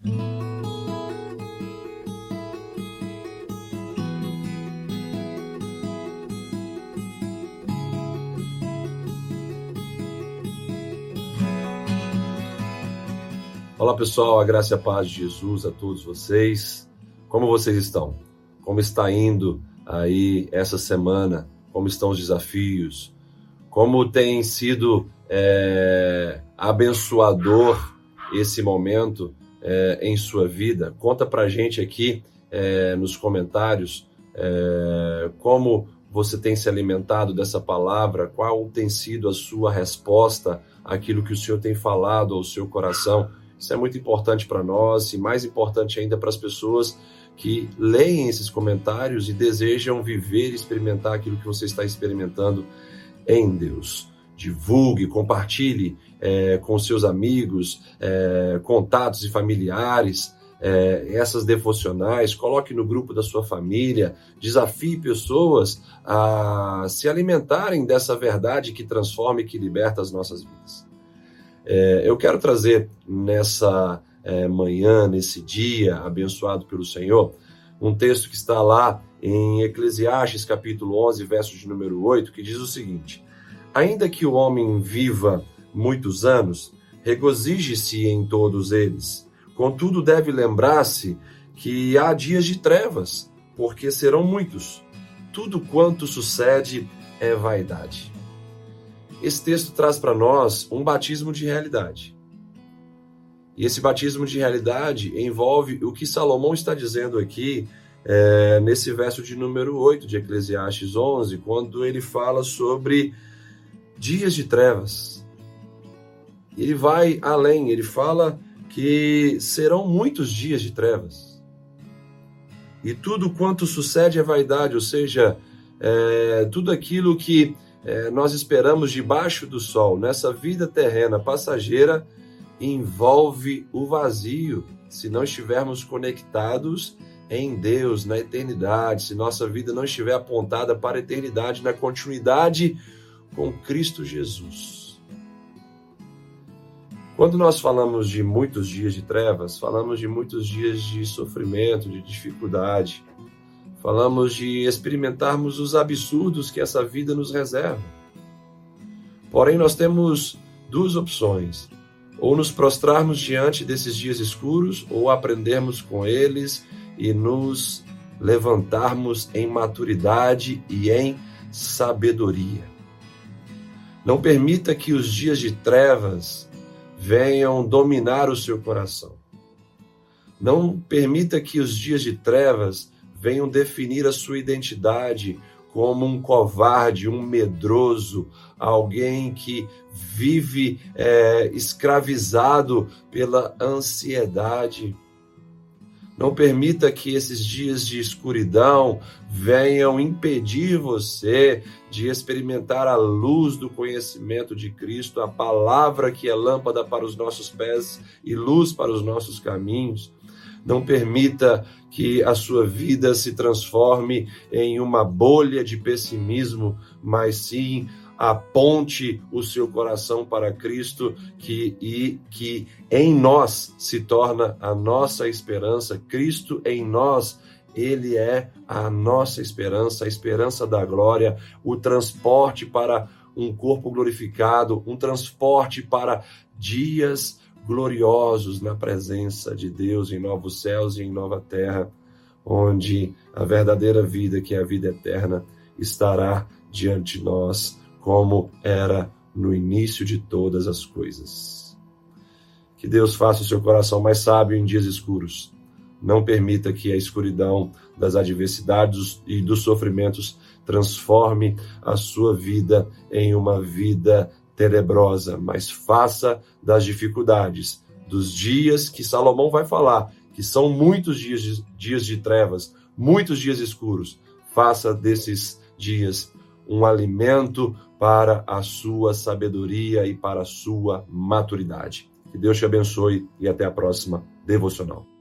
Olá pessoal, a graça e a paz de Jesus a todos vocês. Como vocês estão? Como está indo aí essa semana? Como estão os desafios? Como tem sido é, abençoador esse momento é, em sua vida? Conta pra gente aqui é, nos comentários é, como você tem se alimentado dessa palavra, qual tem sido a sua resposta àquilo que o Senhor tem falado ao seu coração isso é muito importante para nós e mais importante ainda para as pessoas que leem esses comentários e desejam viver e experimentar aquilo que você está experimentando em Deus. Divulgue, compartilhe é, com seus amigos, é, contatos e familiares é, essas devocionais, coloque no grupo da sua família, desafie pessoas a se alimentarem dessa verdade que transforma e que liberta as nossas vidas. É, eu quero trazer nessa é, manhã, nesse dia abençoado pelo Senhor, um texto que está lá em Eclesiastes, capítulo 11, verso de número 8, que diz o seguinte: Ainda que o homem viva muitos anos, regozije-se em todos eles. Contudo, deve lembrar-se que há dias de trevas, porque serão muitos. Tudo quanto sucede é vaidade. Esse texto traz para nós um batismo de realidade. E esse batismo de realidade envolve o que Salomão está dizendo aqui é, nesse verso de número 8 de Eclesiastes 11, quando ele fala sobre dias de trevas. Ele vai além, ele fala que serão muitos dias de trevas. E tudo quanto sucede é vaidade, ou seja, é, tudo aquilo que é, nós esperamos debaixo do sol, nessa vida terrena passageira, envolve o vazio se não estivermos conectados em Deus, na eternidade, se nossa vida não estiver apontada para a eternidade, na continuidade com Cristo Jesus. Quando nós falamos de muitos dias de trevas, falamos de muitos dias de sofrimento, de dificuldade, Falamos de experimentarmos os absurdos que essa vida nos reserva. Porém, nós temos duas opções: ou nos prostrarmos diante desses dias escuros, ou aprendermos com eles e nos levantarmos em maturidade e em sabedoria. Não permita que os dias de trevas venham dominar o seu coração. Não permita que os dias de trevas venham definir a sua identidade como um covarde, um medroso, alguém que vive é, escravizado pela ansiedade. Não permita que esses dias de escuridão venham impedir você de experimentar a luz do conhecimento de Cristo, a palavra que é lâmpada para os nossos pés e luz para os nossos caminhos. Não permita que a sua vida se transforme em uma bolha de pessimismo, mas sim aponte o seu coração para Cristo que e que em nós se torna a nossa esperança. Cristo em nós ele é a nossa esperança, a esperança da glória, o transporte para um corpo glorificado, um transporte para dias gloriosos na presença de Deus em novos céus e em nova terra, onde a verdadeira vida, que é a vida eterna, estará diante de nós, como era no início de todas as coisas. Que Deus faça o seu coração mais sábio em dias escuros. Não permita que a escuridão das adversidades e dos sofrimentos transforme a sua vida em uma vida tenebrosa, mas faça das dificuldades, dos dias que Salomão vai falar, que são muitos dias de, dias de trevas, muitos dias escuros, faça desses dias um alimento para a sua sabedoria e para a sua maturidade. Que Deus te abençoe e até a próxima devocional.